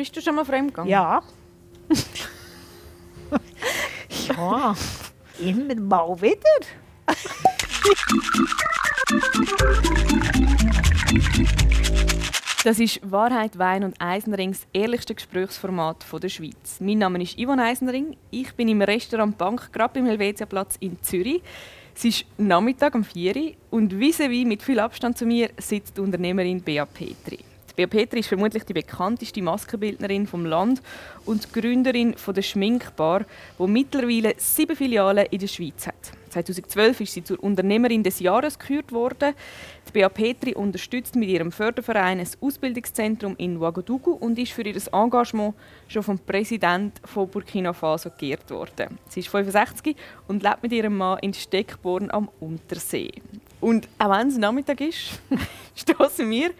Bist du schon mal fremdgegangen? Ja. ja, immer mal wieder. Das ist Wahrheit, Wein und Eisenrings ehrlichste Gesprächsformat der Schweiz. Mein Name ist Yvonne Eisenring. Ich bin im Restaurant Bank gerade beim Helvetiaplatz in Zürich. Es ist Nachmittag um 4 Uhr und vis-à-vis mit viel Abstand zu mir sitzt die Unternehmerin Bea Petri. Bea Petri ist vermutlich die bekannteste Maskenbildnerin vom Land und Gründerin von der Schminkbar, die mittlerweile sieben Filialen in der Schweiz hat. 2012 ist sie zur Unternehmerin des Jahres gekürt worden. Die Bea Petri unterstützt mit ihrem Förderverein ein Ausbildungszentrum in Ouagadougou und ist für ihr Engagement schon vom Präsidenten von Burkina Faso geehrt worden. Sie ist 65 und lebt mit ihrem Mann in Steckborn am Untersee. Und auch wenn es Nachmittag ist, stoßen wir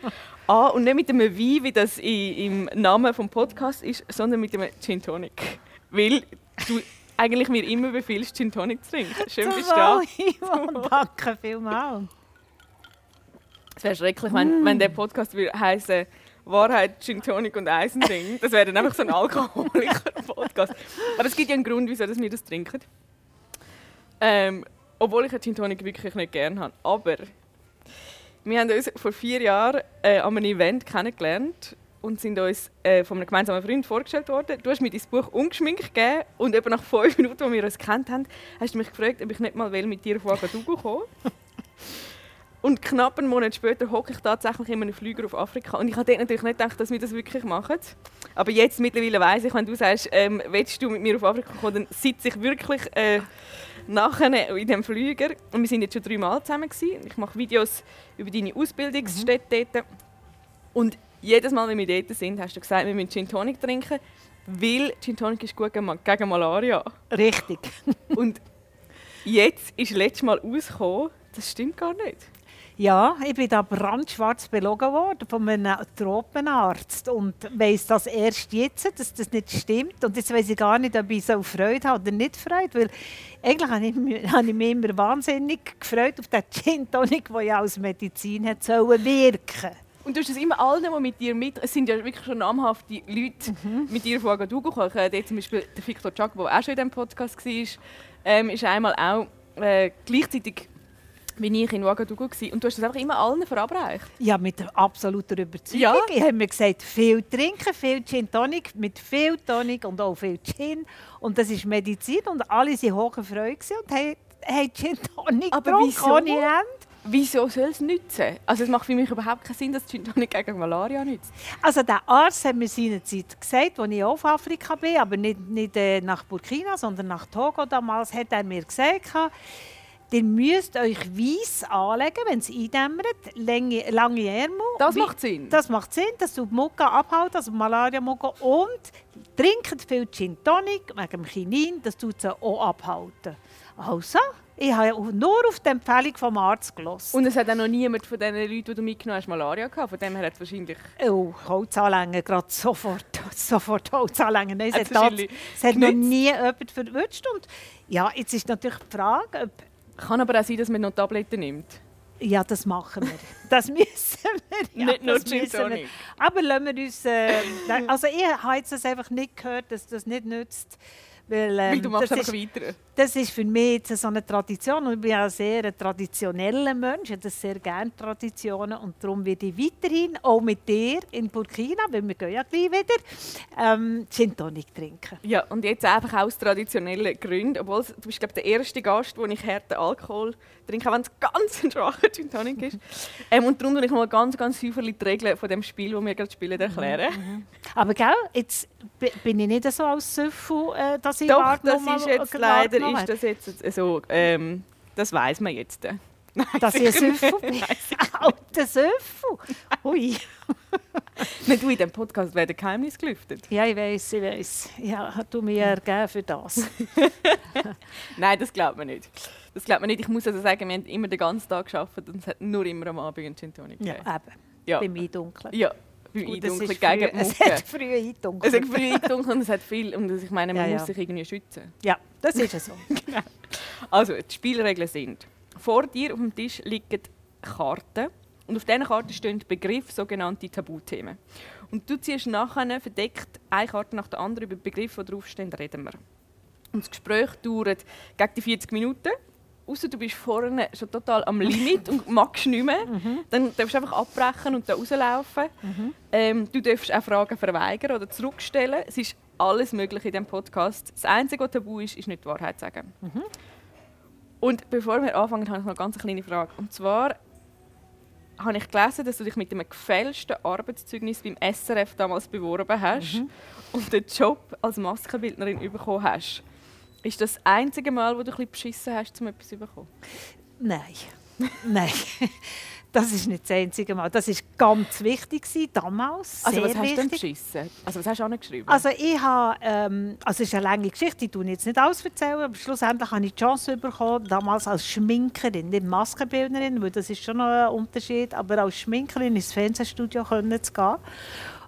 an und nicht mit einem Wein, wie das im Namen des Podcasts ist, sondern mit einem Gin Tonic. Weil du eigentlich mir immer befiehlst, Gin Tonic zu trinken. Schön bist du da. Danke vielmals. Es wäre schrecklich, wenn, mm. wenn der Podcast heißen Wahrheit, Gin Tonic und Eisendring. Das wäre dann einfach so ein alkoholischer Podcast. Aber es gibt ja einen Grund, wieso wir das trinken. Ähm, obwohl ich Gin Tonic wirklich nicht gerne habe. Aber wir haben uns vor vier Jahren äh, an einem Event kennengelernt und sind uns äh, von einem gemeinsamen Freund vorgestellt worden. Du hast mir dein Buch ungeschminkt gegeben und etwa nach fünf Minuten, als wir uns kennt haben, hast du mich gefragt, ob ich nicht mal will, mit dir auf Ouagadougou kommen Und knapp einen Monat später hocke ich tatsächlich in einem Flüger auf Afrika. Und ich habe natürlich nicht gedacht, dass wir das wirklich machen. Aber jetzt mittlerweile weiss ich, wenn du sagst, ähm, willst du mit mir auf Afrika kommen, dann sitze ich wirklich äh, nachher in dem Flüger. Und wir sind jetzt schon dreimal zusammen. Gewesen. Ich mache Videos über deine Ausbildungsstätte mhm. dort. Und jedes Mal, wenn wir dort sind, hast du gesagt, wir müssen Gin Tonic trinken, weil Gin Tonic ist gut gegen Malaria. Richtig. Und jetzt ist letztes Mal rausgekommen, das stimmt gar nicht. Ja, ich bin da brandschwarz belogen worden von einem Tropenarzt und weiss das erst jetzt, dass das nicht stimmt. Und jetzt weiß ich gar nicht, ob ich so Freude habe oder nicht Freude, weil eigentlich habe ich, habe ich mich immer wahnsinnig gefreut auf den Gin Tonic, der ja als Medizin hat sollen wirken und du hast es immer allen, die mit dir mit... Es sind ja wirklich schon namhafte Leute mhm. mit dir von Ouagadougou gekommen. Äh, zum Beispiel der Victor Chuck, der auch schon in diesem Podcast war, ähm, ist einmal auch äh, gleichzeitig wie ich in Ouagadougou war. Und du hast das einfach immer allen verabreicht. Ja, mit absoluter Überzeugung. Ja. Ich habe mir gesagt, viel trinken, viel Gin Tonic, mit viel Tonic und auch viel Gin. Und das ist Medizin und alle waren hoch Freude und haben, haben Gin Tonic Aber wieso? ohne Ende. Wieso soll es nützen? Also es macht für mich überhaupt keinen Sinn, dass Gin Tonic gegen Malaria nützt. Also der Arzt hat mir seinerzeit gesagt, als ich auf Afrika bin, aber nicht, nicht äh, nach Burkina, sondern nach Togo damals, hat er mir gesagt, Ihr müsst euch weiss anlegen, wenn es eindämmert, lange, lange Ärmel. Das macht Sinn. Das macht Sinn, dass du die Mucke abhältst, also Malaria-Mucke. Und trinkt viel Gin Tonic wegen dem Chinin, das tut sie auch abhalten. Also, ich habe nur auf die Empfehlung vom Arzt gelassen. Und es hat auch noch niemand von den Leuten, die du mitgenommen hast, Malaria gehabt. Von dem her hat es wahrscheinlich... Oh, Holzanlängen, gerade sofort, sofort Holzanlängen. Nein, es, hat, es hat noch nie jemand verwünscht. Und ja, jetzt ist natürlich die Frage, ob kann aber auch sein, dass man noch Tabletten nimmt. Ja, das machen wir. Das müssen wir. Ja, nicht nur Gin. Aber lassen wir uns... Äh, also ich habe jetzt einfach nicht gehört, dass das nicht nützt. Weil, ähm, du machst einfach ist, weiter. Das ist für mich jetzt so eine Tradition und ich bin auch sehr ein traditioneller Mensch. Ich habe sehr gerne Traditionen und darum werde ich weiterhin, auch mit dir in Burkina, weil wir gehen ja gleich wieder, ähm, Gin Tonic trinken. Ja, und jetzt einfach aus traditionellen Gründen, obwohl du bist glaube der erste Gast, wo ich harten Alkohol trinke, auch wenn es ganz ein schwacher Gin Tonic ist. ähm, und darum will ich mal ganz, ganz häufig die Regeln von dem Spiel, das wir gerade spielen, erklären. Mhm, mhm. Aber gell, jetzt bin ich nicht so als Süffel, äh, dass ich Doch, das ist jetzt leider ist das jetzt so, ähm, das weiß man jetzt. Nein, dass ich ein Süffel bin. Alter Süffel. Ui. Nicht du, in diesem Podcast werden Geheimnisse gelüftet. Ja, ich weiß, ich weiß. Ja, du mir ergeben für das. Nein, das glaubt man nicht. Das glaubt man nicht. Ich muss also sagen, wir haben immer den ganzen Tag gearbeitet und es hat nur immer am Abend einen Gin Tonic gegeben. Ja, eben. Ja. Bei mir dunkel. Ja, beim Eindunkeln gegen die Es hat früh eindunkelt. Es hat früh eindunkelt und es hat viel. Und ich meine, man ja, muss sich irgendwie schützen. Ja, das ist es so. genau. Also, die Spielregeln sind, vor dir auf dem Tisch liegen Karten Und auf dieser Karte stehen Begriffe, sogenannte Tabuthemen. Und du ziehst nachher verdeckt eine Karte nach der anderen über Begriffe, die draufstehen, reden wir. Und das Gespräch dauert gegen die 40 Minuten. Außer du bist vorne schon total am Limit und magst nicht mehr. Mhm. Dann darfst du einfach abbrechen und da rauslaufen. Mhm. Ähm, du darfst auch Fragen verweigern oder zurückstellen. Es ist alles möglich in diesem Podcast. Das Einzige, was tabu ist, ist nicht die Wahrheit zu sagen. Mhm. Und bevor wir anfangen, habe ich noch eine ganz kleine Frage. Und zwar habe ich gelesen, dass du dich mit einem gefälschten Arbeitszeugnis beim SRF damals beworben hast mhm. und den Job als Maskenbildnerin bekommen hast. Ist das das einzige Mal, wo du ein bisschen beschissen hast, um etwas zu bekommen? Nein. Nein. Das ist nicht das einzige Mal. Das war ganz wichtig damals. Also was hast wichtig. du denn beschissen? Also was hast du auch geschrieben? Also ich habe, ähm, also es ist eine lange Geschichte, ich tue jetzt nicht alles erzählen, aber schlussendlich habe ich die Chance bekommen, damals als Schminkerin, nicht Maskenbildnerin, weil das ist schon noch ein Unterschied, aber als Schminkerin ins Fernsehstudio zu gehen.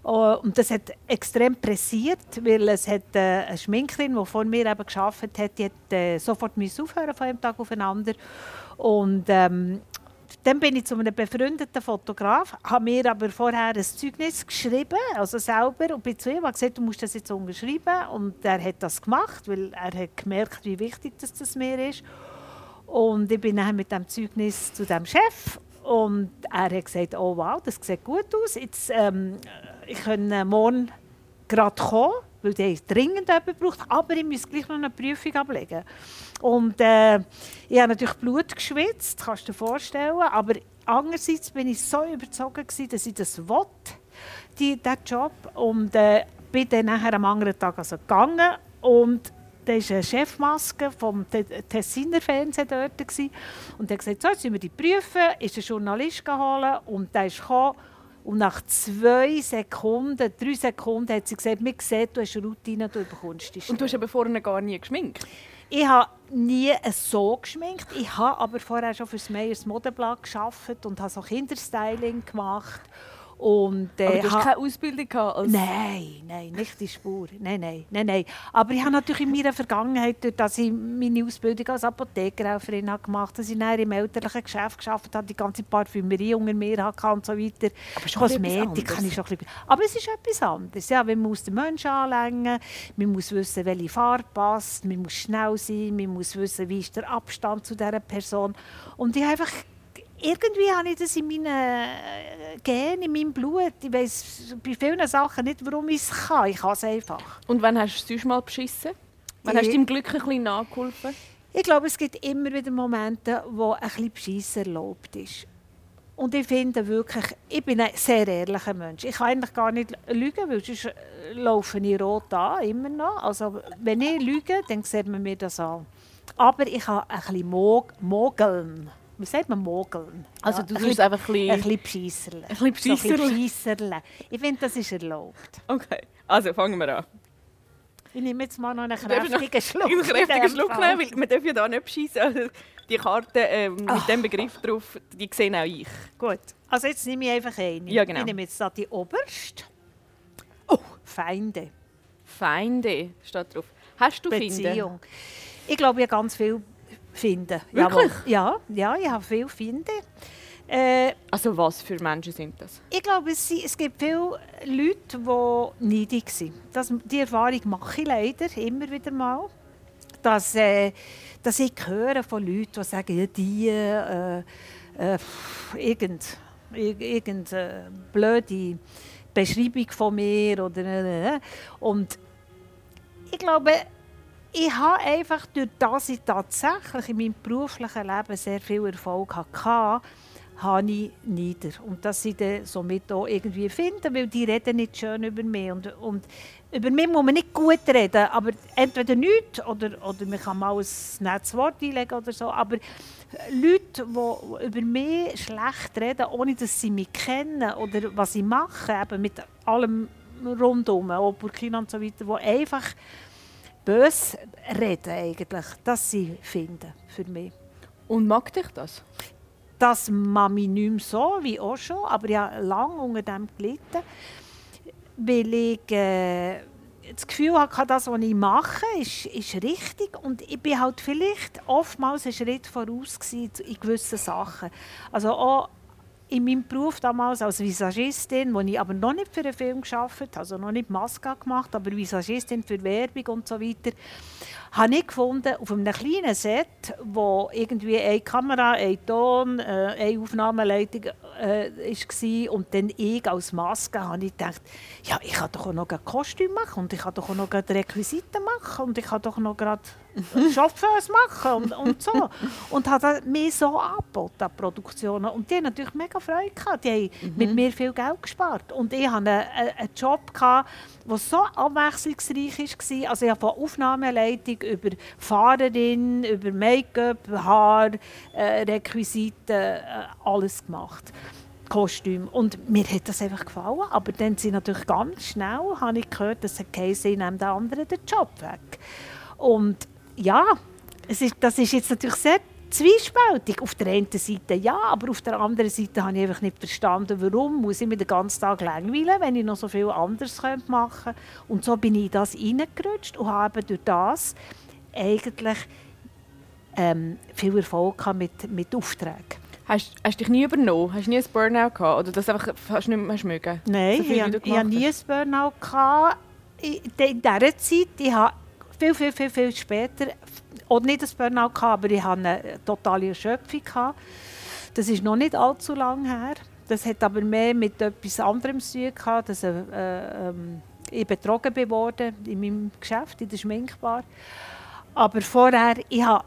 Oh, und das hat extrem pressiert, weil es hat äh, eine Schminkerin, die vor mir eben gearbeitet hat, die hat äh, sofort aufhören von einem Tag aufeinander. Und ähm, dann bin ich zu einem befreundeten Fotograf, habe mir aber vorher ein Zeugnis geschrieben, also selber, und bin zu ihm und gesagt, du musst das jetzt unterschreiben. Und er hat das gemacht, weil er hat gemerkt, wie wichtig das, das mir ist. Und ich bin dann mit dem Zeugnis zu dem Chef und er hat gesagt, oh wow, das sieht gut aus. Jetzt, ähm, ich kann morgen gerade kommen, weil der dringend jemanden braucht, aber ich muss gleich noch eine Prüfung ablegen. Und äh, ich habe natürlich Blut geschwitzt, kannst du dir vorstellen, aber andererseits bin ich so überzeugt gewesen, dass ich das will, die, diesen Job. Und äh, bin dann nachher am anderen Tag also gegangen und da war eine Chefmaske vom Tessiner Fernsehen dort. Gewesen. Und er hat gesagt, so, jetzt müssen wir die prüfen. Ist ein Journalist geholt und der ist gekommen. Und nach zwei Sekunden, drei Sekunden, hat sie gesagt, mir sieht, du hast Routine, du bekommst die Stelle. Und du hast aber vorher gar nie geschminkt? Ich habe nie so geschminkt. Ich habe aber vorher schon für das Meyers Modeblatt gearbeitet und habe so Kinderstyling gemacht. Und, äh, Aber du hast keine Ausbildung gehabt? Als nein, nein, nicht die Spur. Nein, nein, nein, nein. Aber ich habe natürlich in meiner Vergangenheit, dass ich meine Ausbildung als Apothekerhelferin habe gemacht habe, dass ich dann im elterlichen Geschäft gearbeitet habe, die ganze Parfümerie unter mir hatte und so weiter. Aber Kosmetik kann ich schon ein bisschen... Aber es ist etwas anderes. Ja, man muss den Menschen anlängen, man muss wissen, welche Farbe passt, man muss schnell sein, man muss wissen, wie ist der Abstand zu dieser Person. Und ich habe einfach irgendwie habe ich das in meinen äh, Genen, in meinem Blut. Ich weiß bei vielen Sachen nicht, warum ich es kann. Ich kann es einfach. Und wann hast du sonst mal beschissen? Wann hast du deinem Glück ein bisschen nachgeholfen? Ich glaube, es gibt immer wieder Momente, wo ein bisschen Beschissen erlaubt ist. Und ich finde wirklich, ich bin ein sehr ehrlicher Mensch. Ich kann eigentlich gar nicht lügen, weil sonst äh, laufe ich rot an, immer noch. Also wenn ich lüge, dann sieht man mir das an. Aber ich habe ein bisschen mogeln wie sagt man, mogeln. Also du tust einfach ein bisschen... Ein bisschen. Ein bisschen bescheisserle. Ich finde, das ist erlaubt. Okay, also fangen wir an. Ich nehme jetzt mal noch einen kräftigen Schluck. Einen kräftigen Schluck nehmen, weil man darf ja da nicht bescheissen. Also die Karte äh, mit Ach. dem Begriff drauf, die sehe auch ich. Gut, also jetzt nehme ich einfach eine. Ja, genau. Ich nehme jetzt da die oberste. Oh, Feinde. Feinde steht drauf. Hast du Beziehung. Finde? Ich glaube, ich habe ganz viele finden. Wirklich? Ja, ja, ich habe viel finden. Äh, also was für Menschen sind das? Ich glaube, es, es gibt viele Leute, die neidig sind. Das, die Erfahrung mache ich leider immer wieder mal. Dass, äh, dass ich höre von Leuten, die sagen, ja, die äh, äh, irgend, irgend äh, blöde Beschreibung von mir oder äh, und ich glaube, ich habe einfach durch das ich tatsächlich in meinem beruflichen Leben sehr viel Erfolg hatte, habe ich nieder. Und das sie dann somit auch irgendwie finden, weil die reden nicht schön über mich. Und, und über mich muss man nicht gut reden, aber entweder nichts oder, oder man kann mal ein nettes Wort einlegen oder so. Aber Leute, die über mich schlecht reden, ohne dass sie mich kennen oder was ich mache, eben mit allem rundum, auch Burkina und so weiter, die einfach bös reden eigentlich, das sie finden für mich. Und mag dich das? Das mag mich nicht mehr so wie auch schon, aber ich habe lange unter dem gelitten, weil ich äh, das Gefühl hatte, das, was ich mache, ist, ist richtig und ich bin halt vielleicht oftmals einen Schritt voraus in gewissen Sachen. Also auch in meinem Beruf damals als Visagistin, wo ich aber noch nicht für einen Film habe, also noch nicht Maske gemacht, aber Visagistin für Werbung und so weiter, habe ich gefunden, auf einem kleinen Set, wo irgendwie eine Kamera, ein Ton, äh, eine Aufnahmeleitung äh, war und dann ich als Maske, habe ich gedacht, ja, ich kann doch auch noch ein Kostüm machen und ich kann doch auch noch Requisiten machen und ich kann doch noch gerade Chauffeurs machen und, und so. Und habe mir so angeboten an Produktionen. Und die haben natürlich mega Freude gehabt. Die haben mhm. mit mir viel Geld gespart. Und ich hatte einen, einen Job, gehabt, der so abwechslungsreich war. Also ich habe von Aufnahmeleitung über Fahrerin, über Make-up, Haar, äh, Requisiten, äh, alles gemacht. Kostüm. Und mir hat das einfach gefallen. Aber dann sind natürlich ganz schnell, habe ich gehört, dass Käse nimmt der andere den Job weg. Und ja, es ist, das ist jetzt natürlich sehr zwiespältig. Auf der einen Seite ja, aber auf der anderen Seite habe ich einfach nicht verstanden, warum muss ich mich den ganzen Tag langweilen, wenn ich noch so viel anderes machen könnte. Und so bin ich in das reingerutscht und habe durch das eigentlich ähm, viel Erfolg mit, mit Aufträgen. Hast, hast du dich nie übernommen? Hast du nie ein Burnout gehabt? Oder das einfach hast du nicht mehr mögen? Nein, so ich, hatte nie ein Burnout. Gehabt. In dieser Zeit, ich habe viel, viel, viel, viel später, auch nicht das Burnout gehabt, aber ich hatte eine totale Erschöpfung. Gehabt. Das ist noch nicht allzu lange her. Das hat aber mehr mit etwas anderem zu tun gehabt, dass äh, äh, ich betrogen bin worden in meinem Geschäft, in der Schminkbar. Aber vorher, ich habe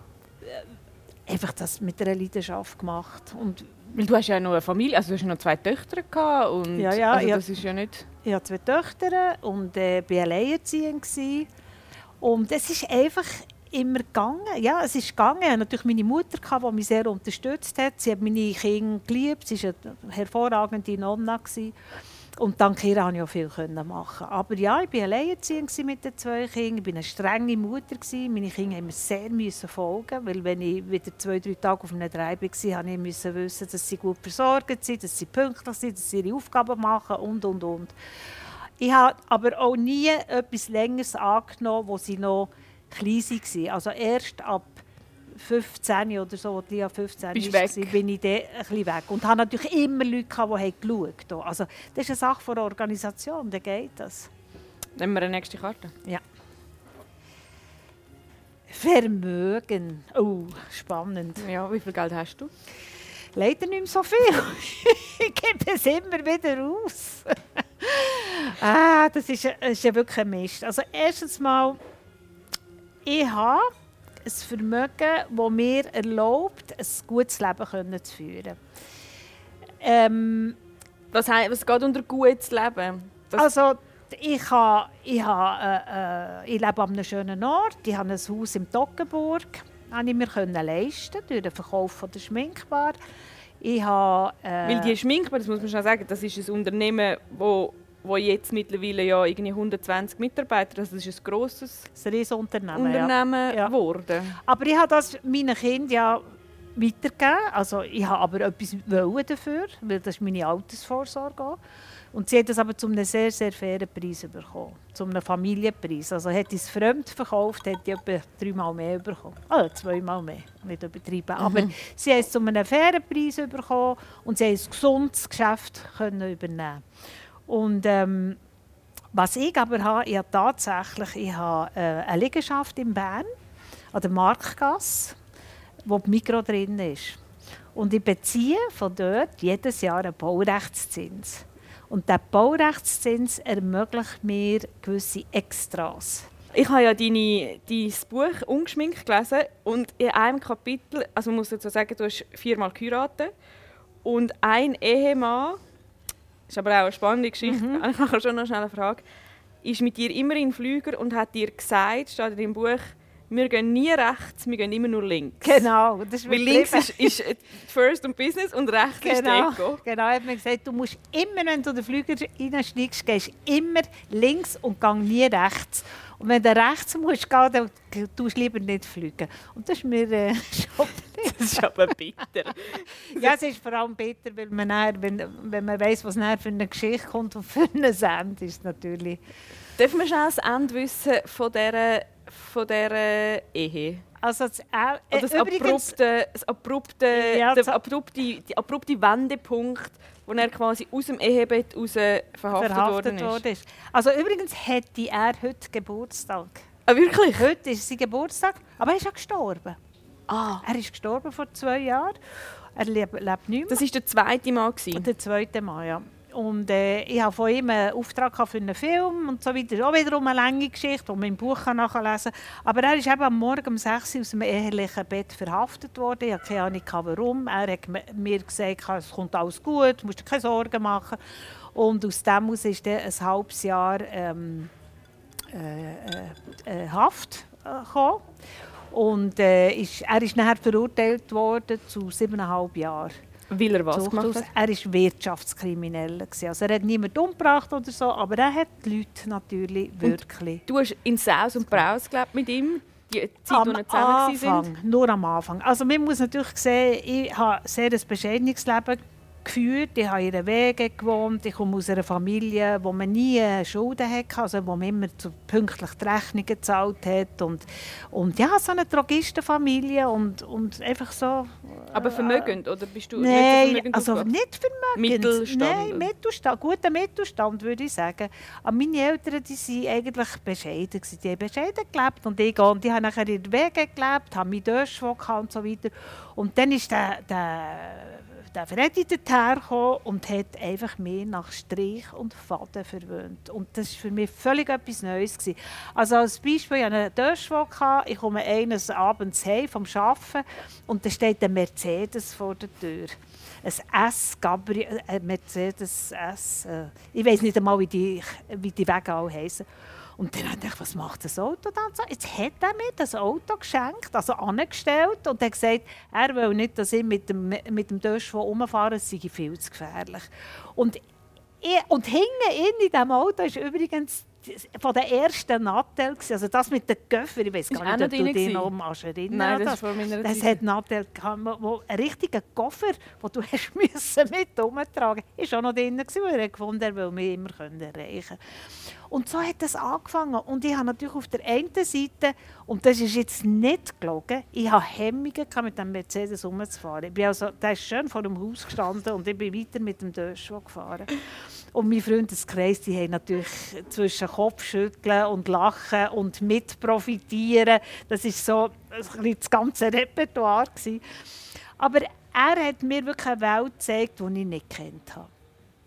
einfach das mit einer Leidenschaft gemacht. Und weil du hast ja noch eine Familie, also du hast noch zwei Töchter gehabt und ja, ja, also das ist ja nicht... Ich habe zwei Töchter und äh, war alleinerziehend. Und es ist einfach immer gegangen. Ja, es ist gegangen. Ich hatte natürlich meine Mutter, die mich sehr unterstützt hat. Sie hat meine Kinder geliebt. Sie war eine hervorragende Nonna. Und dank ihr konnte ich auch viel machen. Aber ja, ich war alleinerziehend mit den zwei Kindern. Ich war eine strenge Mutter. Meine Kinder mussten mir sehr folgen, weil wenn ich wieder zwei, drei Tage auf einem Drei war, musste ich wissen, dass sie gut versorgt sind, dass sie pünktlich sind, dass sie ihre Aufgaben machen und, und, und. Ich habe aber auch nie etwas Längeres angenommen, wo sie noch klein waren. Also erst ab 15 oder so, als ich 15 Bist war, bin ich dann ein bisschen weg. Und habe natürlich immer Leute, die geschaut haben. Also das ist eine Sache von der Organisation, dann geht das. Nehmen wir eine nächste Karte. Ja. Vermögen. Oh, spannend. Ja, wie viel Geld hast du? Leider nicht mehr so viel. ich gebe es immer wieder aus. ah, das ist, ist ja wirklich ein Mist. Also erstens mal, ich habe ein Vermögen, das mir erlaubt, ein gutes Leben zu führen. Ähm, was, was geht unter gutes Leben? Das also ich, habe, ich, habe, äh, äh, ich lebe an einem schönen Ort. Ich habe ein Haus in Toggenburg. Das konnte ich mir leisten durch den Verkauf von der Schminkbar. Ich habe, äh, Weil die Schminkbar, das muss man schon sagen, das ist ein Unternehmen, das wo jetzt mittlerweile ja irgendwie 120 Mitarbeiter, also das ist ein grosses ein Riesenunternehmen Unternehmen ja. geworden. Aber ich habe das meinen Kindern ja weitergegeben. Also ich habe aber etwas dafür, weil das ist meine Altersvorsorge. Und sie hat das aber zu einem sehr, sehr fairen Preis bekommen. Zu einem Familienpreis. Also hätte ich es fremd verkauft, hätte ich etwa dreimal mehr bekommen. Also zweimal mehr, nicht übertrieben. Mhm. Aber sie hat es zu einem fairen Preis bekommen und sie hat ein gesundes Geschäft können übernehmen Und ähm, was ich aber habe, ich habe tatsächlich ich habe, äh, eine Liegenschaft in Bern, an der Marktgasse, wo die Mikro drin ist. Und ich beziehe von dort jedes Jahr einen Baurechtszins. Und der Baurechtszins ermöglicht mir gewisse Extras. Ich habe ja deine, dein Buch ungeschminkt gelesen und in einem Kapitel, also man muss dazu sagen, du hast viermal geheiratet und ein Ehemann, ist aber auch eine spannende Geschichte, mhm. ich habe schon noch schnell eine Frage, ist mit dir immer in Flüger und hat dir gesagt, steht in deinem Buch, wir gehen nie rechts, wir gehen immer nur links. Genau. Das Weil links ist, ist First und Business und rechts genau, ist Ego. Genau, hat mir gesagt, du musst immer, wenn du den Flüger reinsteigst, gehst immer links und geh nie rechts. Und wenn du rechts musst gehen, dann tust du lieber nicht fliegen. Und das ist mir äh, schon Das ist aber bitter. ja, es ist vor allem bitter, weil man nachher, wenn, wenn man weiss, was nachher für eine Geschichte kommt und für eine Send ist natürlich... Dürfen wir schon das Ende wissen von dieser von dieser Ehe? Also das, äh, das übrigens, abrupte, das abrupte, Ja, der abrupte, die abrupte Wendepunkt, wo er quasi aus dem Ehebett raus verhaftet, worden verhaftet ist. worden ist. Also übrigens hätte er heute Geburtstag. Ah, wirklich? Heute ist sein Geburtstag, aber er ist ja gestorben. Ah, Er ist gestorben vor zwei Jahren. Er lebt, lebt nicht mehr. das war der zweite Mal. Gewesen. Der zweite Mal, ja. Und äh, ich habe von ihm einen Auftrag für einen Film und so weiter. Auch wiederum eine lange Geschichte, die man im Buch kann nachlesen kann. Aber er ist eben am Morgen um 6 Uhr aus dem ehelichen Bett verhaftet worden. Ich habe keine Ahnung, warum. Er hat mir gesagt, es kommt alles gut, du musst dir keine Sorgen machen. Und aus dem heraus ist dann ein halbes Jahr ähm, äh, äh, äh, Haft äh, gekommen. Und äh, ist, er ist nachher verurteilt worden zu siebeneinhalb Jahren. Weil er was gemacht hat? Er war Wirtschaftskrimineller. Also er hat niemanden umgebracht oder so, aber er hat die Leute natürlich wirklich... Du hast in Saus und Braus gelebt mit ihm, die Zeit, Am. Anfang, nur am Anfang. Also man muss natürlich sehen, ich habe sehr ein bescheidenes Leben geführt. Ich habe in einer Wege gewohnt. Ich komme aus einer Familie, wo man nie Schulden hatte, also wo man immer zu pünktlich die Rechnungen gezahlt hat. Und, und ja, so eine Drogistenfamilie und, und einfach so... Aber vermögend, oder bist du Nein, nicht vermögend also nicht vermögend. Mittelstand, Nein? Mittelstand, guter Mittelstand würde ich sagen. Aber meine Eltern, die sind eigentlich bescheiden. Die haben bescheiden gelebt und ich und die haben nachher der Wege gelebt, haben mich Döschwo und so weiter. Und dann ist der, der, der Freddy dahergekommen und hat einfach mehr nach Strich und Faden verwöhnt. Und das war für mich völlig etwas Neues. Gewesen. Also als Beispiel, ich hatte einen Döschwo, ich komme eines Abends heim vom Arbeiten und da steht ein Mercedes vor der Tür. Ein S, Gabriel, ein Mercedes S. Äh, ich weiß nicht einmal, wie die, wie die Wege alle heißen. Und dann dachte ich, was macht das Auto dann so? Jetzt hat er mir das Auto geschenkt, also angestellt und hat gesagt, er will nicht, dass ich mit dem, mit dem Döschwo rumfahre, es sei viel zu gefährlich. Und, und hinten in diesem Auto ist übrigens von der ersten Nattel, also das mit den Köffern, ich weiß gar nicht, ob du dich noch mal erinnern Nein, das das ist vor meiner das hat Nattel gehabt, wo, einen richtigen Koffer, den du hast müssen mit umtragen musst, war auch noch drin, weil er gefunden hat, will mich immer können erreichen Und so hat das angefangen. Und ich habe natürlich auf der einen Seite, und das ist jetzt nicht gelogen, ich hatte Hemmungen, mit dem Mercedes rumzufahren. Ich bin also, der ist schön vor dem Haus gestanden und ich bin weiter mit dem Döschwo gefahren. Und mein Freundeskreis, die haben natürlich zwischen Kopfschütteln und Lachen und mitprofitieren. Das ist so ein bisschen das ganze Repertoire. Gewesen. Aber er hat mir wirklich eine Welt gezeigt, die ich nicht kennt habe.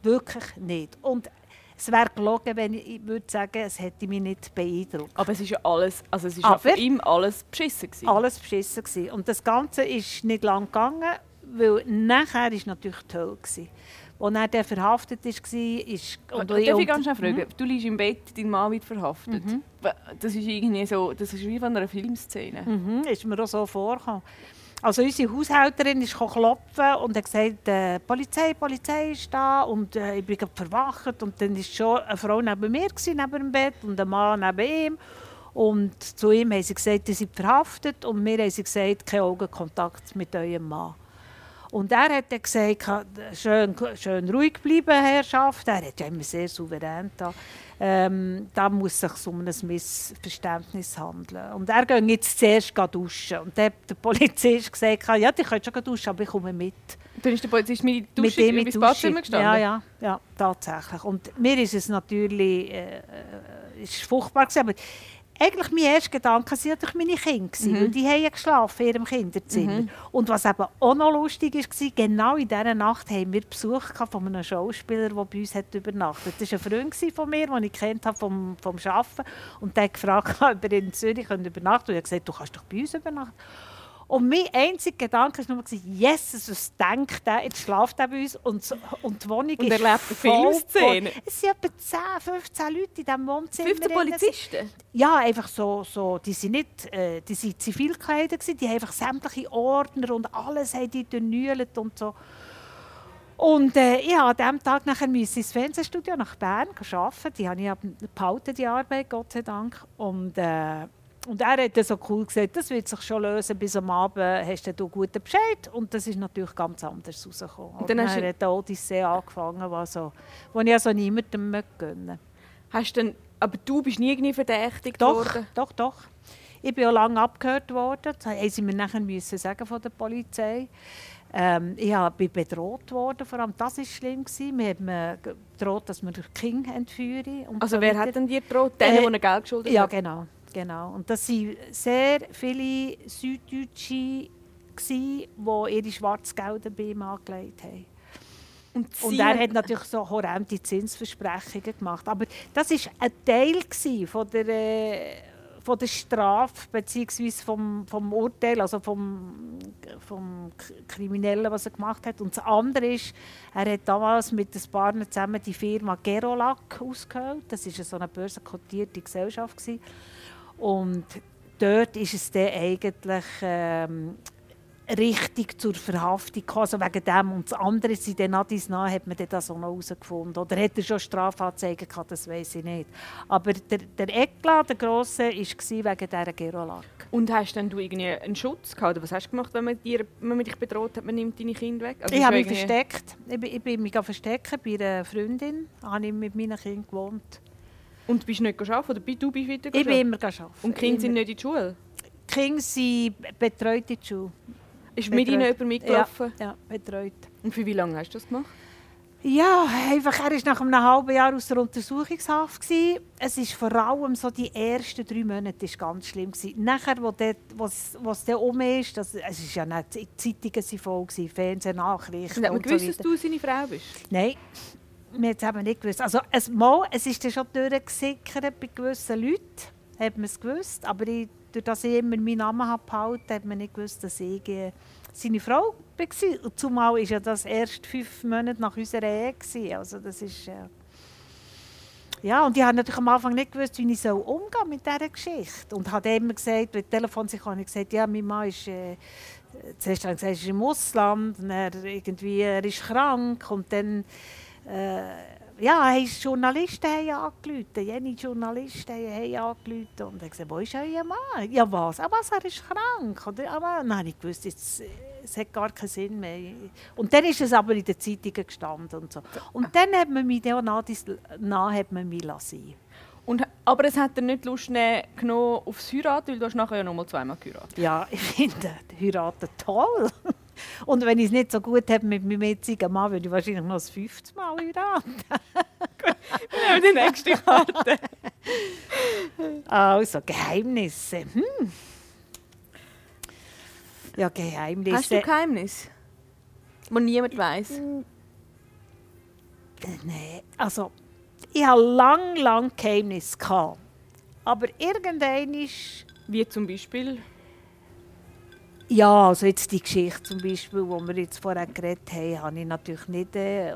Wirklich nicht. Und es wäre gelogen, wenn ich, würde sagen, es hätte mich nicht beeindruckt. Aber es ist ja alles, also es ist Aber- für ihn alles beschissen gewesen. Alles beschissen gewesen. Und das Ganze ist nicht lang gegangen, weil nachher ist natürlich Hölle gewesen. Als er dann verhaftet war, ist... Und ich- darf ich und- ganz schnell fragen, du liegst im Bett, dein Mann wird verhaftet. Das ist irgendwie so, das ist wie von einer Filmszene. Mhm, ist mir auch so vorgekommen. Also unsere Haushälterin ist klopfen und hat gesagt, äh, Polizei, Polizei ist da und äh, ich bin verwacht und dann war schon eine Frau neben mir gewesen, neben dem Bett und ein Mann neben ihm und zu ihm haben sie gesagt, ihr seid verhaftet und mir haben sie gesagt, kein Augenkontakt mit eurem Mann. Und er hat dann gesagt, schön, schön ruhig bleiben, Herrschaft. Er hat ja immer sehr souverän da. Ähm, da muss es sich um ein Missverständnis handeln. Und er ging jetzt zuerst duschen. Und dann hat der Polizist gesagt, ja, die können schon duschen, aber ich komme mit. Dann ist der Polizist mit mit Dusche ihm ins in die Badzimmer Dusche. gestanden? Ja, ja, ja, tatsächlich. Und mir ist es natürlich äh, äh, ist furchtbar gewesen, aber eigentlich mein erster Gedanke waren natürlich meine Kinder, Mhm. weil die haben ja geschlafen in ihrem Kinderzimmer. Und was eben auch noch lustig war, genau in dieser Nacht haben wir Besuch von einem Schauspieler, der bei uns hat übernachtet hat. Das war ein Freund von mir, den ich kennt habe vom, vom Arbeiten. Und der hat gefragt, ob er in Zürich übernachten könnte. Und ich habe gesagt, du kannst doch bei uns übernachten. Und mein einziger Gedanke war nur, Jesus, was denkt der? Jetzt schlaft er bei uns und, und die Wohnung Und ist erlebt voll Filmszene. Es sind etwa 10, 15 Leute in diesem Wohnzimmer. 15 drin. Polizisten? Ja, einfach so, so die sind nicht, äh, die sind gewesen, die haben einfach sämtliche Ordner und alles haben die durchnühlt und so. Und äh, ich musste an diesem Tag nachher müssen ins Fernsehstudio nach Bern arbeiten. Die habe ich behalten, die Arbeit, Gott sei Dank. Und, äh, und er hat so cool gesagt, das wird sich schon lösen, bis am Abend hast du einen guten Bescheid. Und das ist natürlich ganz anders rausgekommen. Und dann hast du- hat die Odyssee angefangen, wo, so, wo ich also niemandem gönnen Hast denn, aber du bist nie irgendwie verdächtigt Doch, worden? doch, doch. Ich bin auch lange abgehört worden. Das haben sie mir nachher müssen sagen von der Polizei. Ähm, ich bin bedroht worden, vor allem das war schlimm. Gewesen. Wir haben gedroht, dass wir King entführen. also so wer hat denn dir gedroht? Denen, äh, die Geld geschuldet Ja, genau, genau. Und das waren sehr viele Süddeutsche, die ihre Schwarzgelder bei ihm angelegt haben. Und, und, er hat natürlich so horrende Zinsversprechungen gemacht. Aber das war ein Teil von der, äh, von der Strafe bzw. Vom, vom Urteil, also vom, vom Kriminellen, was er gemacht hat. Und das andere ist, er hat damals mit ein paar zusammen die Firma Gerolac ausgehöhlt. Das war so eine börsenkotierte Gesellschaft. Gewesen. Und dort ist es dann eigentlich... Ähm, richtig zur Verhaftung gekommen, also wegen dem. Und das andere sind dann dies nach, hat man das auch noch herausgefunden. Oder hat er schon Strafanzeigen gehabt, das weiß ich nicht. Aber der, der Eklat, der Grosse, war wegen dieser Gerolak. Und hast dann du irgendwie einen Schutz gehabt? Oder was hast du gemacht, wenn man, dir, wenn man dich bedroht hat, man nimmt deine Kinder weg? Also ich habe mich versteckt. Ich, ich bin mich verstecken bei einer Freundin. Da habe ich mit meinen Kindern gewohnt. Und bist du nicht arbeiten? Oder du bist wieder Ich bin immer arbeiten. Und die Kinder sind nicht in der Schule? Die Kinder sind betreut in der Schule. Ist mit Ihnen jemand mitgelaufen? Ja, ja, betreut. Und für wie lange hast du das gemacht? Ja, einfach, er war nach einem halben Jahr aus der Untersuchungshaft. Gewesen. Es ist vor allem so die ersten drei Monate ist ganz schlimm. Gewesen. Nachher, wo es dann um ist, das, es ist ja nicht, die Zeitungen waren voll, Fernsehnachrichten und, und gewusst, so dass du seine Frau bist? Nein, wir haben es nicht gewusst. Also, es, mal, es ist dann schon durchgesickert bei gewissen Leuten, hat man es gewusst, aber ich durch das ich immer meinen Namen habe behalten, hat man nicht gewusst, dass ich äh, seine Frau war. Zumal war ja das erst fünf Monate nach unserer Ehe. Gewesen. Also das ist, äh ja, und ich habe natürlich am Anfang nicht gewusst, wie ich so umgehen mit dieser Geschichte. Und habe immer gesagt, das Telefon sich habe ich gesagt, ja, mein Mann ist, äh, zuerst habe ich gesagt, er ist im Ausland, und er, irgendwie, er ist krank und dann... Äh, ja, Journalisten haben angerufen, jene Journalisten haben angerufen und haben gesagt, wo ist euer Mann? Ja was? Aber was, er ist krank. Oder? Aber dann habe ich gewusst, jetzt, es hat gar keinen Sinn mehr. Und dann ist es aber in den Zeitungen gestanden und so. Und dann hat man mich nach, nach hat man mich lassen. Und, aber es hat dir nicht Lust genommen aufs Heiraten, weil du hast nachher ja noch mal zweimal geheiratet. Ja, ich finde Heiraten toll. Und wenn ich es nicht so gut habe mit meinem jetzigen Mann, würde ich wahrscheinlich noch das 50 Mal heiraten. Wir nehmen die nächste Karte. Also, Geheimnisse. Hm. Ja, Geheimnisse. Hast du Geheimnis? Was niemand weiß? Nein, also ich hatte lang, lang Geheimnisse. Aber irgendein ist... Wie zum Beispiel? Ja, also jetzt die Geschichte zum Beispiel, die wir jetzt vorher geredet haben, habe ich natürlich nicht äh,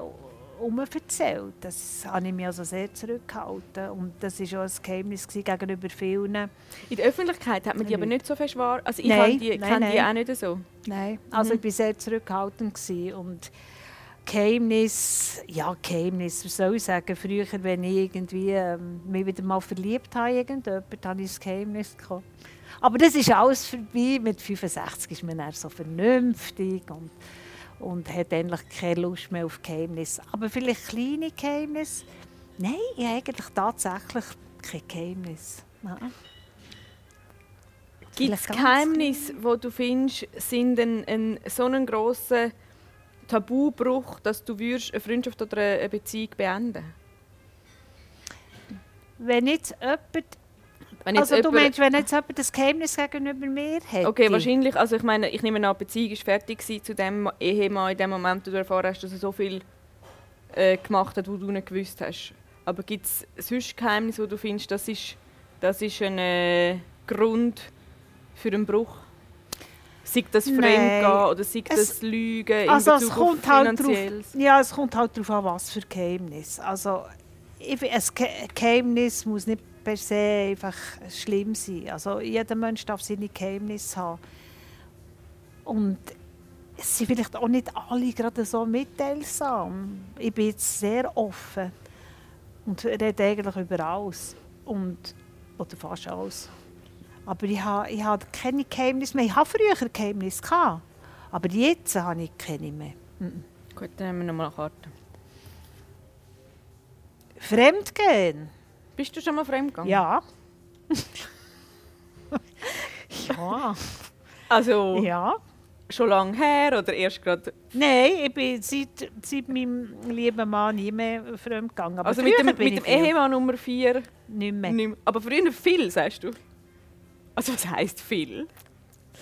erzählt. Das habe ich mich also sehr zurückgehalten. Und das war auch ein Geheimnis gegenüber vielen. In der Öffentlichkeit hat man die aber nicht so fest wahr. Also ich nein, die, nein, kenne die auch nicht so. Nein, also mhm. ich war sehr zurückhaltend. Gewesen. Und Geheimnis, ja Geheimnis, was soll ich sagen, früher, wenn ich irgendwie ähm, mich wieder mal verliebt habe, irgendjemand, habe ich ein Geheimnis gehabt. Aber das ist alles vorbei. Mit 65 ist man dann so vernünftig und, und hat endlich keine Lust mehr auf Geheimnisse. Aber vielleicht kleine Geheimnisse? Nein, ich habe eigentlich tatsächlich kein Geheimnis. Gibt es Geheimnisse, wo du findest, sind ein, ein, so ein grosser Tabubruch, dass du eine Freundschaft oder eine Beziehung beenden würdest? Wenn jetzt jemand also du meinst, wenn jetzt jemand das Geheimnis gegenüber mir hätte? Okay, wahrscheinlich. Also ich meine, ich nehme an, die Beziehung war fertig zu dem Ehemann in dem Moment, wo du erfahren hast, dass er so viel äh, gemacht hat, was du nicht gewusst hast. Aber gibt es sonst Geheimnisse, wo du findest, das ist, das ist ein äh, Grund für einen Bruch? Sei das Fremdgehen oder sei das Lügen also in Bezug es kommt halt drauf, Ja, es kommt halt darauf an, was für Geheimnis. Also, ich, ein Geheimnis muss nicht per se einfach schlimm sein. Also jeder Mensch darf seine Geheimnisse haben. Und es sind vielleicht auch nicht alle gerade so mitteilsam. Ich bin jetzt sehr offen und rede eigentlich über alles. Und, oder fast alles. Aber ich habe, ich habe keine Geheimnisse mehr. Ich habe früher Geheimnisse gehabt, aber jetzt habe ich keine mehr. Mhm. Gut, dann haben wir nochmal eine Karte. Fremdgehen. Bist du schon mal fremdgegangen? Ja. Ja. Also ja. schon lange her oder erst gerade? Nein, ich bin seit, seit meinem lieben Mann nie mehr fremd gegangen. Aber Also mit dem, mit dem. Ehemann Nummer 4 Nicht mehr. nicht mehr. Aber früher viel, sagst du? Also was heisst viel?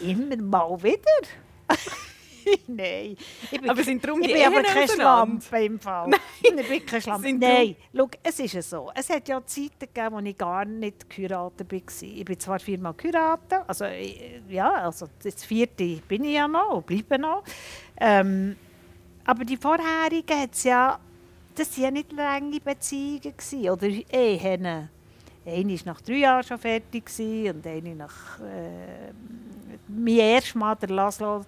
Immer mal wieder. Nein. Ich bin, Aber sind darum ich die bin aber Ehen kein auseinander? Schlampe im Fall. Nein. Ich bin kein Schlampe. Nein, schau, es ist ja so. Es hat ja Zeiten gegeben, wo ich gar nicht geheiratet war. Ich bin zwar viermal geheiratet, also ich- ja, also das vierte bin ich ja noch und bleibe noch. Ähm, aber die vorherigen hat ja, das waren ja nicht lange Beziehungen gewesen, oder Ehen. Eine war nach drei Jahren schon fertig und eine nach... Äh, mein erstes Mal, der Laszlo,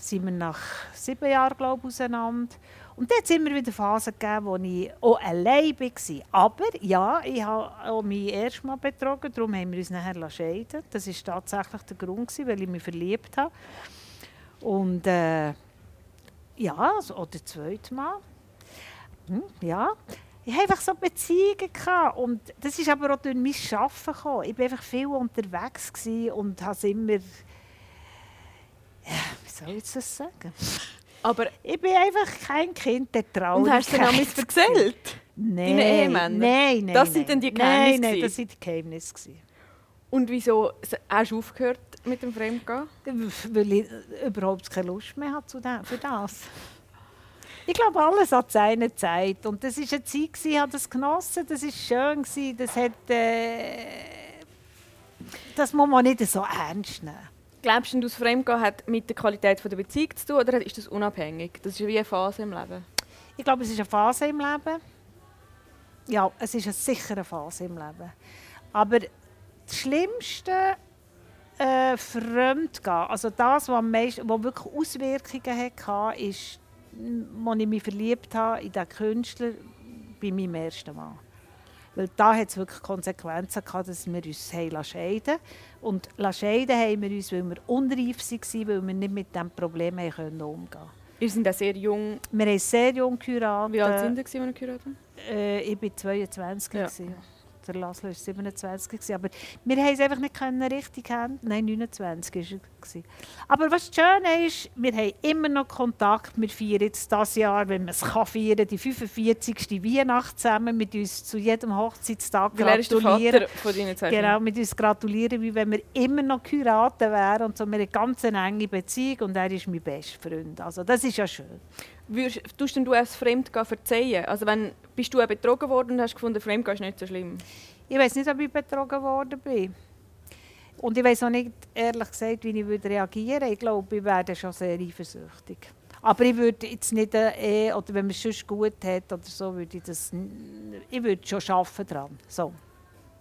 sind wir nach sieben Jahren, glaube ich, auseinander. Und dann hat es immer wieder Phasen gegeben, wo ich auch allein war. Aber ja, ich habe auch mein erstes Mal betrogen, darum haben wir uns nachher scheiden Das war tatsächlich der Grund, weil ich mich verliebt habe. Und äh, ja, also, oder zweites Mal. Hm, ja. Ich hatte einfach so Beziehungen. Gehabt. Und das ist aber auch durch mein Arbeiten gekommen. Ich war einfach viel unterwegs und habe immer... soll ich das sagen? Aber Ich bin einfach kein Kind der Traurigkeit. und hast du dann auch erzählt? Nein, deinen Ehemänner? Nein, nein. Das sind nein. dann die Nein, Geheimnisse nein, gewesen? das sind die Geheimnisse. Und wieso hast du aufgehört mit dem Fremdgehen? Weil ich überhaupt keine Lust mehr hatte für das. Ich glaube, alles hat seine Zeit. Und das war eine Zeit, ich habe das genossen, das war schön. Das, hat, äh, das muss man nicht so ernst nehmen. Glaubst du, das Fremdgehen hat mit der Qualität der Beziehung zu tun oder ist das unabhängig? Das ist wie eine Phase im Leben. Ich glaube, es ist eine Phase im Leben. Ja, es ist eine sichere Phase im Leben. Aber das Schlimmste äh, Fremdgehen, also das, was, am meisten, was wirklich Auswirkungen hatte, ist, als ich mich verliebt habe in den Künstler bei meinem ersten Mal. Weil da hat es wirklich Konsequenzen gehabt, dass wir uns haben scheiden Und scheiden haben wir uns, weil wir unreif waren, weil wir nicht mit diesem Problem haben können umgehen Ihr seid auch sehr jung. Wir haben sehr jung geheiratet. Wie alt sind ihr, gewesen, als ihr geheiratet habt? Äh, ich war 22. Ja. gewesen. Der Laszlo war 27. gewesen. Aber wir haben es einfach nicht können richtig haben. Nein, 29 war gewesen. Aber was das Schöne ist, wir haben immer noch Kontakt. Wir feiern jetzt dieses Jahr, wenn man es kann feiern, die 45. Weihnacht zusammen mit uns zu jedem Hochzeitstag er gratulieren. Von deinen Genau, mit uns gratulieren, wie wenn wir immer noch geheiratet wären. Und so, wir haben eine ganz enge Beziehung und er ist mein bester Freund. Also das ist ja schön. Würdest, tust denn du als Fremdgehen verzeihen? Also wenn, bist du auch betrogen worden und hast gefunden, Fremdgehen ist nicht so schlimm? Ich weiß nicht, ob ich betrogen worden bin. Und ich weiß auch nicht, ehrlich gesagt, wie ich würde reagieren würde. Ich glaube, ich wäre schon sehr eifersüchtig. Aber ich würde jetzt nicht, äh, oder wenn man es sonst gut hat oder so, würde ich das, ich würde schon arbeiten dran. So.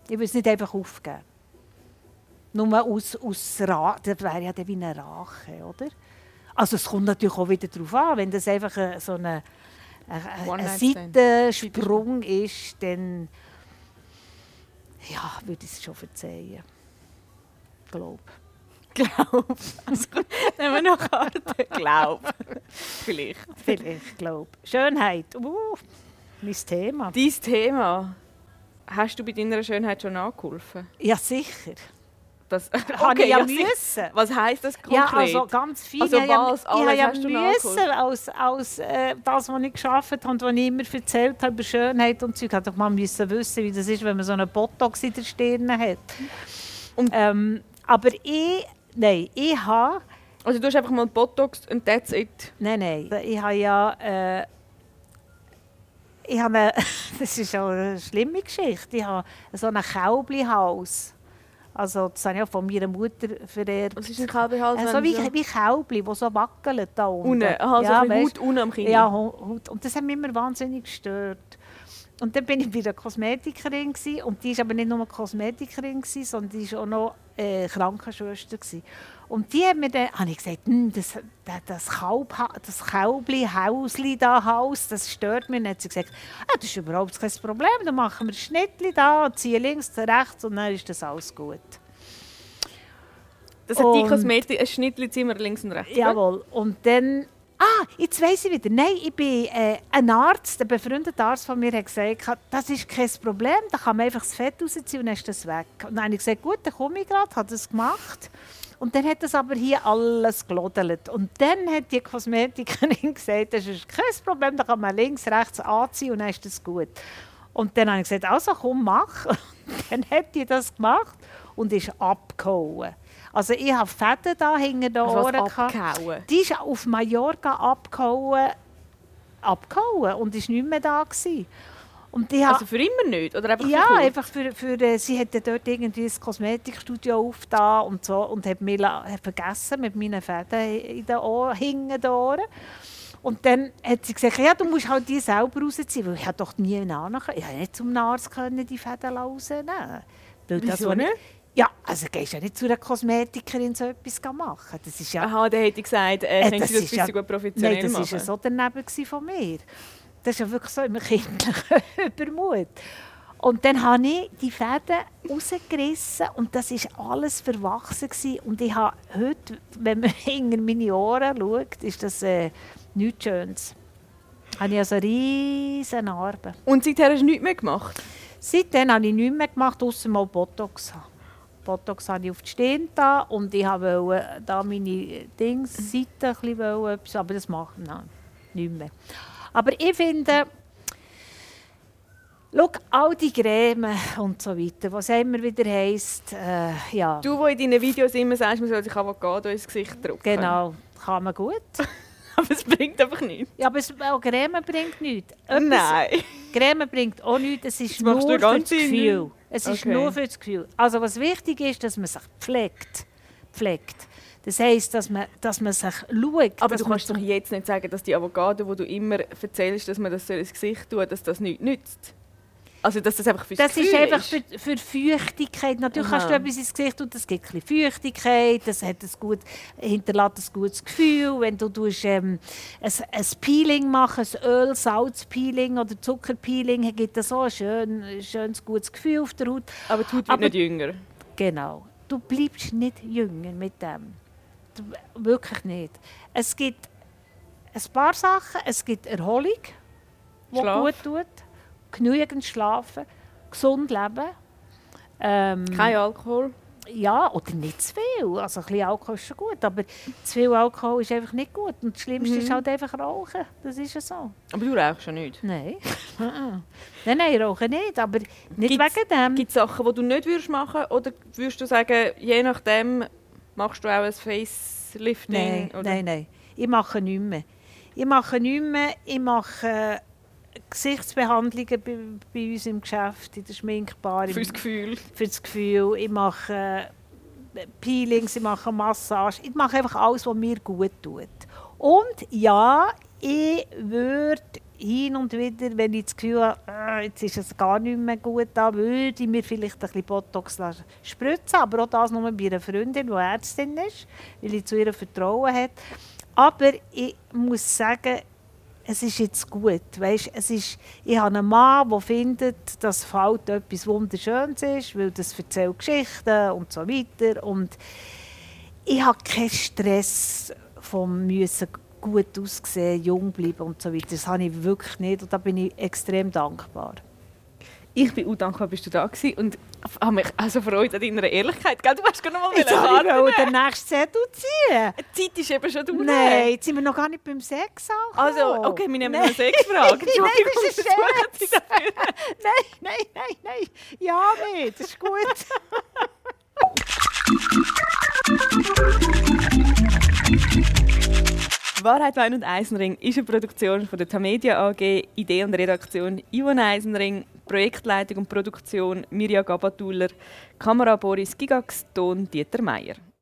Ich würde es nicht einfach aufgeben. Nur aus, aus Ra das wäre ja dann wie eine Rache, oder? Also es kommt natürlich auch wieder darauf an, wenn das einfach ein, so eine, ein, ein One-Night-Stand. Seitensprung ist, dann ja, würde ich es schon verzeihen. Glaub. Glaub. Also, nehmen wir noch Karten. Glaub. Vielleicht. Vielleicht, glaub. Schönheit, uh, mein Thema. Dein Thema. Hast du bei deiner Schönheit schon nachgeholfen? Ja, sicher. Das, Habe ich ja müssen. Was heisst das konkret? Ja, also ganz viel. Also ich habe ja, was ich habe alles ja hast du müssen, als, als äh, das, was ich geschafft habe und was ich immer erzählt habe über Schönheit und Zeug, hätte ich mal müssen wissen, wie das ist, wenn man so einen Botox in der Stirn hat. Und- ähm, aber ich, nein, ich habe, Also du hast einfach mal Botox und that's it. nein, nein, ich habe ja, äh, ich habe, eine, das ist auch eine schlimme Geschichte, ich habe so einen Kälblihaus. Also das habe ich auch von meiner Mutter vererbt. Was ist ein Kalbehals? Also wie, wie Kälbli, die so wackeln da unten. Unten, aha, ja, so Haut unten am Kinn. Ja, Haut. Und das hat mich immer wahnsinnig gestört. Und dann bin ich bei der Kosmetikerin gewesen, und die ist aber nicht nur Kosmetikerin gewesen, sondern die ist auch noch äh, Krankenschwester gewesen. Und die hat mir dann, habe ich gesagt, «Hm, das, das, das, Kalb, das Kälbli, Hausli da, Haus, das stört mich. Und dann hat sie gesagt, ah, das ist überhaupt kein Problem, dann machen wir ein Schnittli da, ziehen links, rechts und dann ist das alles gut. Das hat die Kosmetik, ein Schnittli ziehen wir links und rechts. Jawohl. Und dann Ah, jetzt weiss ich wieder. Nein, ich bin äh, ein Arzt, ein befreundeter Arzt von mir hat gesagt, das ist kein Problem, da kann man einfach das Fett rausziehen und dann ist das weg. Und dann habe ich gesagt, gut, dann komme ich gerade, habe das gemacht. Und dann hat das aber hier alles gelodelt. Und dann hat die Kosmetikerin gesagt, das ist kein Problem, da kann man links, rechts anziehen und dann ist das gut. Und dann habe ich gesagt, also komm, mach. Und dann hat die das gemacht und ist abgehauen. Also ich habe Fäden da hinter den Also Ohren. abgehauen? Die ist auf Mallorca abgehauen, abgehauen und ist nicht mehr da gewesen. Und ich Also für immer nicht? Oder einfach ja, einfach für, für äh, sie hat ja dort irgendwie ein Kosmetikstudio aufgetan und so und hat mich hat vergessen mit meinen Fäden in den Ohren, hinten den Ohren. Und dann hat sie gesagt, ja, du musst halt die selber rausziehen, weil ich habe doch nie nachher, ich habe nicht zum Arzt können, die Fäden rausnehmen. Weil das, Wieso nicht? Ja, also gehst ja nicht zu einer Kosmetikerin so etwas machen. Das ist ja Aha, dann hätte ich gesagt, äh, Äh, Sie das ist ein bisschen gut professionell Nein, das machen? war ja so daneben von mir. Das ist ja wirklich so im kindlichen Übermut. Und dann habe ich die Fäden rausgerissen und das war alles verwachsen. Gewesen. Und ich habe heute, wenn man hinter meine Ohren schaut, ist das äh, nichts Schönes. Habe ich also riesen Narben. Und seither hast du nichts mehr gemacht? Seitdem habe ich nichts mehr gemacht, außer mal Botox. Botox habe ich auf die Stirn da und ich wollte da meine Dings, Seiten ein bisschen aber das mache ich nicht mehr. Aber ich finde, schau, all die Creme und so weiter, was immer wieder heisst, äh, ja, Du, wo in deinen Videos immer sagst, man soll sich Avocado ins Gesicht drücken. genau, kann man gut. Aber es bringt einfach nichts. Ja, aber es, auch Creme bringt nichts. Etwas- Nein. Creme bringt auch nichts, es ist Das nur für das Gefühl. Es ist Okay. nur für das Gefühl. Also was wichtig ist, dass man sich pflegt. pflegt. Das heisst, dass man, dass man sich schaut. Aber du kannst doch jetzt nicht sagen, dass die Avocado, wo du immer erzählst, dass man das ins Gesicht tun dass das nichts nützt. Also, dass das einfach fürs das ist Gefühl einfach für, für Feuchtigkeit. Natürlich kannst du Aha. etwas ins Gesicht tun, das gibt ein bisschen Feuchtigkeit, das hat ein gut, hinterlässt ein gutes Gefühl. Wenn du tust, ähm, ein, ein Peeling machst, ein Öl, Salzpeeling oder Zuckerpeeling, gibt das so ein schön, schönes, gutes Gefühl auf der Haut. Aber die Haut wird Aber- nicht jünger. Genau. Du bleibst nicht jünger mit dem. Wirklich nicht. Es gibt ein paar Sachen. Es gibt Erholung, die Schlaf. gut tut. Genügend schlafen. Gesund leben. Ähm, Kein Alkohol. ja, oder nicht zu viel. Also ein bisschen Alkohol ist schon gut, aber zu viel Alkohol ist einfach nicht gut. Und das Schlimmste ist halt einfach Rauchen. Das ist ja so. Aber du rauchst schon nicht. Nein. nein, nein, Rauchen nicht. Aber nicht Gibt's- wegen dem. Gibt es Sachen, die du nicht würdest machen Oder würdest du sagen, je nachdem machst du auch ein Facelifting? Nein, oder? nein, nein. Ich mache nichts mehr. Ich mache nichts mehr. Ich mache Gesichtsbehandlungen bei, bei uns im Geschäft, in der Schminkbar. im- Fürs Gefühl. für das Gefühl. Ich mache äh, Peelings, ich mache Massage. Ich mache einfach alles, was mir gut tut. Und ja, ich würde hin und wieder, wenn ich das Gefühl habe, äh, jetzt ist es gar nicht mehr gut da, würde ich mir vielleicht ein bisschen Botox spritzen. Aber auch das nur bei einer Freundin, die Ärztin ist, weil ich zu ihr Vertrauen habe. Aber ich muss sagen, es ist jetzt gut. Weißt, es ist, ich habe einen Mann, der findet, dass Falten etwas Wunderschönes ist, weil das erzählt Geschichten und so weiter. Und ich habe keinen Stress vom müssen gut aussehen, jung bleiben und so weiter. Das habe ich wirklich nicht und da bin ich extrem dankbar. Ich bin auch dankbar, bist du da gewesen und habe mich also freut an deiner Ehrlichkeit. Gell? Du hast gar noch mal Jetzt wollte ich den nächsten Zettel ziehen. Die Zeit ist eben schon durch. Nein, jetzt sind wir noch gar nicht beim Sex angekommen. Also, okay, wir nehmen Nein. noch eine Sexfrage. Nein, das ist dafür. Nein, nein, nein, nein. Ja, nicht. Das ist gut. Wahrheit, Wein und Eisenring ist eine Produktion von der Tamedia AG, Idee und Redaktion Yvonne Eisenring, Projektleitung und Produktion Mirja Gabatuller, Kamera Boris Gigax, Ton Dieter Meier.